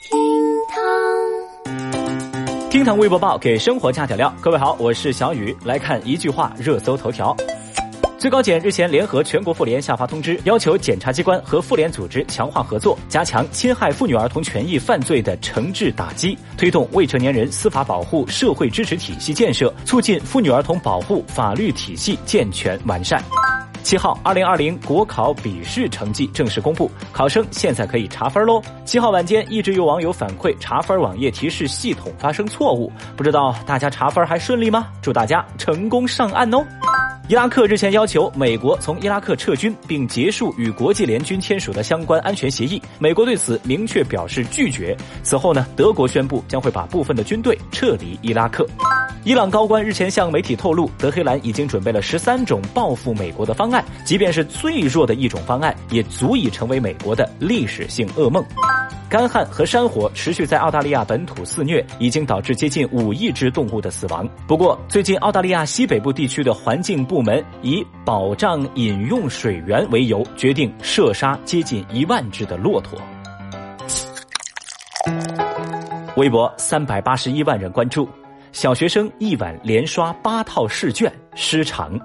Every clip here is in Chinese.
厅堂厅堂微博报给生活加点料。各位好，我是小雨，来看一句话热搜头条。最高检日前联合全国妇联下发通知，要求检察机关和妇联组织强化合作，加强侵害妇女儿童权益犯罪的惩治打击，推动未成年人司法保护社会支持体系建设，促进妇女儿童保护法律体系健全完善。七号，二零二零国考笔试成绩正式公布，考生现在可以查分喽。七号晚间，一直有网友反馈查分网页提示系统发生错误，不知道大家查分还顺利吗？祝大家成功上岸哦！伊拉克日前要求美国从伊拉克撤军，并结束与国际联军签署的相关安全协议。美国对此明确表示拒绝。此后呢，德国宣布将会把部分的军队撤离伊拉克。伊朗高官日前向媒体透露，德黑兰已经准备了十三种报复美国的方案，即便是最弱的一种方案，也足以成为美国的历史性噩梦。干旱和山火持续在澳大利亚本土肆虐，已经导致接近五亿只动物的死亡。不过，最近澳大利亚西北部地区的环境部门以保障饮用水源为由，决定射杀接近一万只的骆驼。微博三百八十一万人关注，小学生一晚连刷八套试卷失常。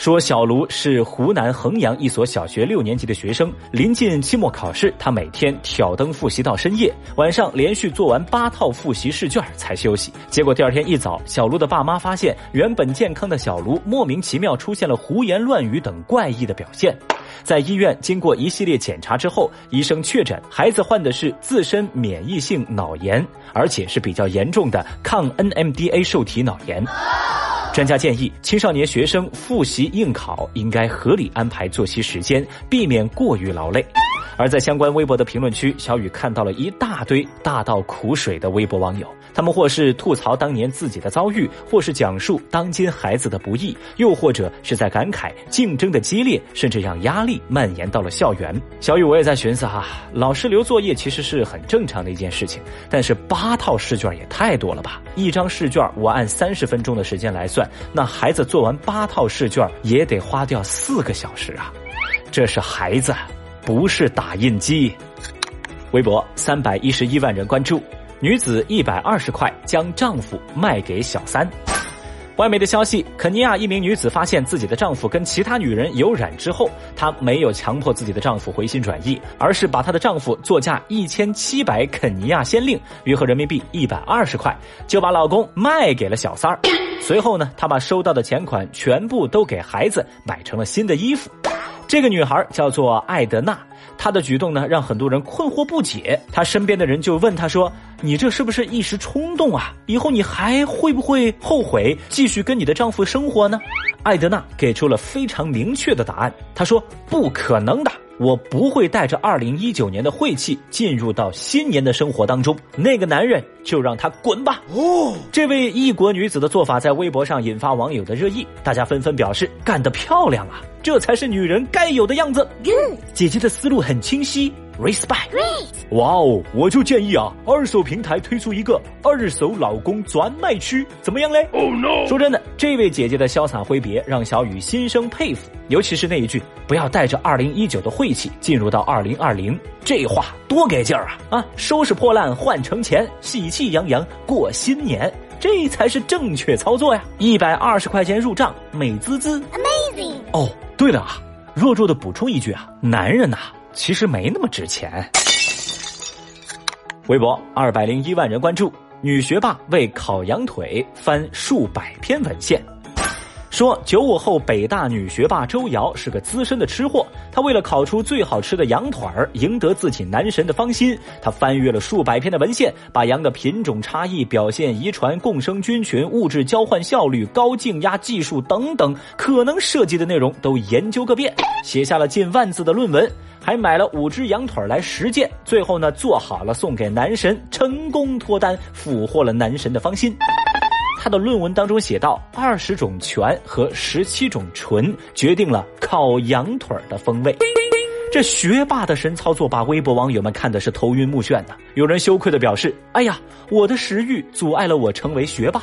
说小卢是湖南衡阳一所小学六年级的学生，临近期末考试，他每天挑灯复习到深夜，晚上连续做完八套复习试卷才休息。结果第二天一早，小卢的爸妈发现，原本健康的小卢莫名其妙出现了胡言乱语等怪异的表现。在医院经过一系列检查之后，医生确诊孩子患的是自身免疫性脑炎，而且是比较严重的抗 NMDA 受体脑炎。专家建议，青少年学生复习应考应该合理安排作息时间，避免过于劳累。而在相关微博的评论区，小雨看到了一大堆大倒苦水的微博网友，他们或是吐槽当年自己的遭遇，或是讲述当今孩子的不易，又或者是在感慨竞争的激烈，甚至让压力蔓延到了校园。小雨，我也在寻思哈，老师留作业其实是很正常的一件事情，但是八套试卷也太多了吧？一张试卷我按三十分钟的时间来算，那孩子做完八套试卷也得花掉四个小时啊！这是孩子。不是打印机。微博三百一十一万人关注，女子一百二十块将丈夫卖给小三。外媒的消息，肯尼亚一名女子发现自己的丈夫跟其他女人有染之后，她没有强迫自己的丈夫回心转意，而是把她的丈夫作价一千七百肯尼亚先令，约合人民币一百二十块，就把老公卖给了小三儿。随后呢，她把收到的钱款全部都给孩子买成了新的衣服。这个女孩叫做艾德娜，她的举动呢让很多人困惑不解。她身边的人就问她说：“你这是不是一时冲动啊？以后你还会不会后悔继续跟你的丈夫生活呢？”艾德娜给出了非常明确的答案，她说：“不可能的。”我不会带着二零一九年的晦气进入到新年的生活当中。那个男人就让他滚吧。哦，这位异国女子的做法在微博上引发网友的热议，大家纷纷表示干得漂亮啊，这才是女人该有的样子。姐姐的思路很清晰。Respect，哇哦！我就建议啊，二手平台推出一个二手老公专卖区，怎么样嘞？Oh no！说真的，这位姐姐的潇洒挥别让小雨心生佩服，尤其是那一句“不要带着二零一九的晦气进入到二零二零”，这话多给劲儿啊！啊，收拾破烂换成钱，喜气洋洋过新年，这才是正确操作呀！一百二十块钱入账，美滋滋，Amazing！哦，对了啊，弱弱的补充一句啊，男人呐。其实没那么值钱。微博二百零一万人关注，女学霸为烤羊腿翻数百篇文献。说九五后北大女学霸周瑶是个资深的吃货，她为了烤出最好吃的羊腿儿，赢得自己男神的芳心，她翻阅了数百篇的文献，把羊的品种差异、表现遗传、共生菌群、物质交换效率、高静压技术等等可能涉及的内容都研究个遍，写下了近万字的论文，还买了五只羊腿来实践，最后呢做好了送给男神，成功脱单，俘获了男神的芳心。他的论文当中写到，二十种醛和十七种醇决定了烤羊腿的风味。这学霸的神操作，把微博网友们看的是头晕目眩的。有人羞愧的表示：“哎呀，我的食欲阻碍了我成为学霸。”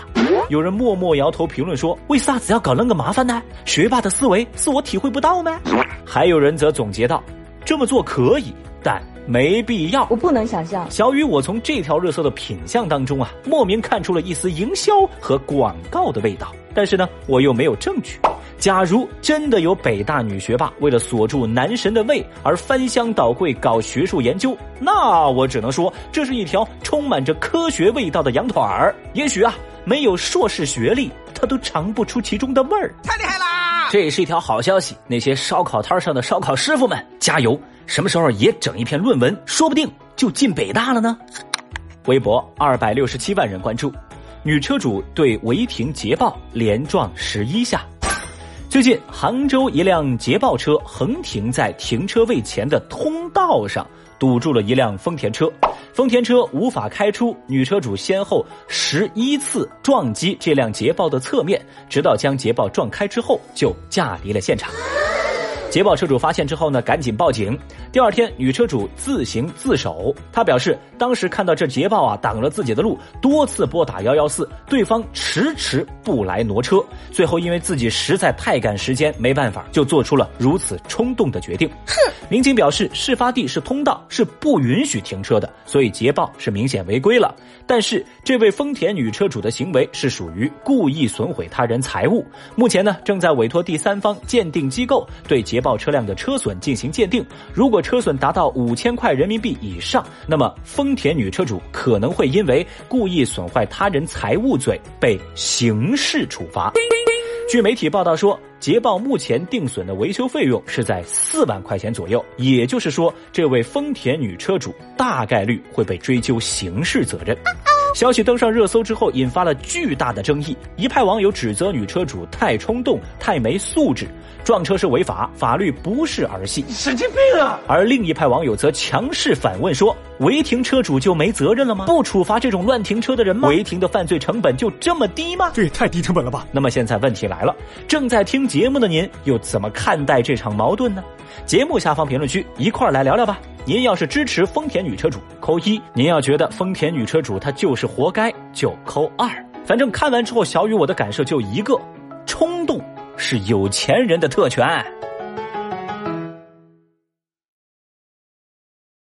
有人默默摇头评论说：“为啥子要搞那个麻烦呢？学霸的思维是我体会不到吗？”还有人则总结道：“这么做可以，但没必要。我不能想象。小雨，我从这条热搜的品相当中啊，莫名看出了一丝营销和广告的味道。但是呢，我又没有证据。假如真的有北大女学霸为了锁住男神的胃而翻箱倒柜搞学术研究，那我只能说这是一条充满着科学味道的羊腿儿。也许啊，没有硕士学历，他都尝不出其中的味儿。太厉害啦！这也是一条好消息，那些烧烤摊上的烧烤师傅们，加油！什么时候也整一篇论文，说不定就进北大了呢？微博二百六十七万人关注。女车主对违停捷豹连撞十一下。最近，杭州一辆捷豹车横停在停车位前的通道上，堵住了一辆丰田车，丰田车无法开出，女车主先后十一次撞击这辆捷豹的侧面，直到将捷豹撞开之后，就驾离了现场。捷豹车主发现之后呢，赶紧报警。第二天，女车主自行自首。她表示，当时看到这捷豹啊挡了自己的路，多次拨打幺幺四，对方迟迟不来挪车。最后，因为自己实在太赶时间，没办法，就做出了如此冲动的决定。哼！民警表示，事发地是通道，是不允许停车的，所以捷豹是明显违规了。但是，这位丰田女车主的行为是属于故意损毁他人财物。目前呢，正在委托第三方鉴定机构对捷。捷报车辆的车损进行鉴定，如果车损达到五千块人民币以上，那么丰田女车主可能会因为故意损坏他人财物罪被刑事处罚。据媒体报道说，捷豹目前定损的维修费用是在四万块钱左右，也就是说，这位丰田女车主大概率会被追究刑事责任。消息登上热搜之后，引发了巨大的争议。一派网友指责女车主太冲动、太没素质，撞车是违法，法律不是儿戏。神经病啊！而另一派网友则强势反问说：“违停车主就没责任了吗？不处罚这种乱停车的人吗？违停的犯罪成本就这么低吗？这也太低成本了吧！”那么现在问题来了，正在听节目的您又怎么看待这场矛盾呢？节目下方评论区一块来聊聊吧。您要是支持丰田女车主，扣一；您要觉得丰田女车主她就是活该，就扣二。反正看完之后，小雨我的感受就一个：冲动是有钱人的特权。